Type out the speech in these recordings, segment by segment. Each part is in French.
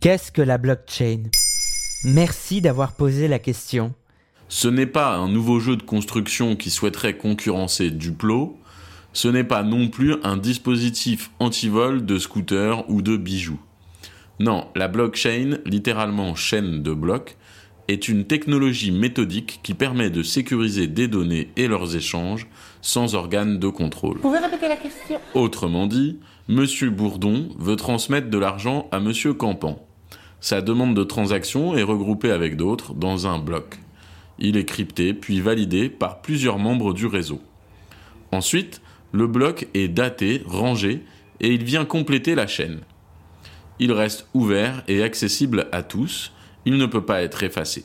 Qu'est-ce que la blockchain? Merci d'avoir posé la question. Ce n'est pas un nouveau jeu de construction qui souhaiterait concurrencer Duplo, ce n'est pas non plus un dispositif anti-vol de scooter ou de bijoux. Non, la blockchain, littéralement chaîne de blocs, est une technologie méthodique qui permet de sécuriser des données et leurs échanges sans organe de contrôle. Vous pouvez répéter la question? Autrement dit, Monsieur Bourdon veut transmettre de l'argent à Monsieur Campan. Sa demande de transaction est regroupée avec d'autres dans un bloc. Il est crypté puis validé par plusieurs membres du réseau. Ensuite, le bloc est daté, rangé et il vient compléter la chaîne. Il reste ouvert et accessible à tous, il ne peut pas être effacé.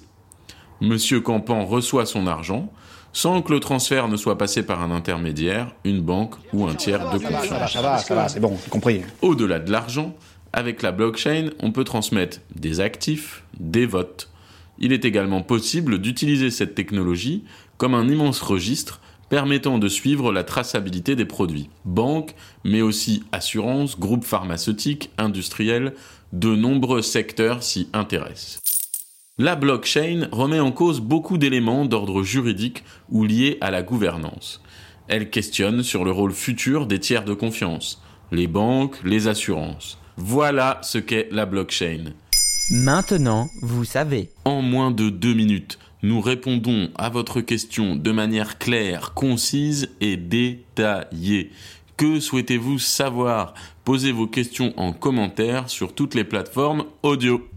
Monsieur Campan reçoit son argent sans que le transfert ne soit passé par un intermédiaire, une banque ou un tiers de confiance. Ça va, ça va, c'est bon, compris. Au-delà de l'argent, avec la blockchain, on peut transmettre des actifs, des votes. Il est également possible d'utiliser cette technologie comme un immense registre permettant de suivre la traçabilité des produits. Banques, mais aussi assurances, groupes pharmaceutiques, industriels, de nombreux secteurs s'y intéressent. La blockchain remet en cause beaucoup d'éléments d'ordre juridique ou liés à la gouvernance. Elle questionne sur le rôle futur des tiers de confiance, les banques, les assurances. Voilà ce qu'est la blockchain. Maintenant, vous savez. En moins de deux minutes, nous répondons à votre question de manière claire, concise et détaillée. Que souhaitez-vous savoir? Posez vos questions en commentaire sur toutes les plateformes audio.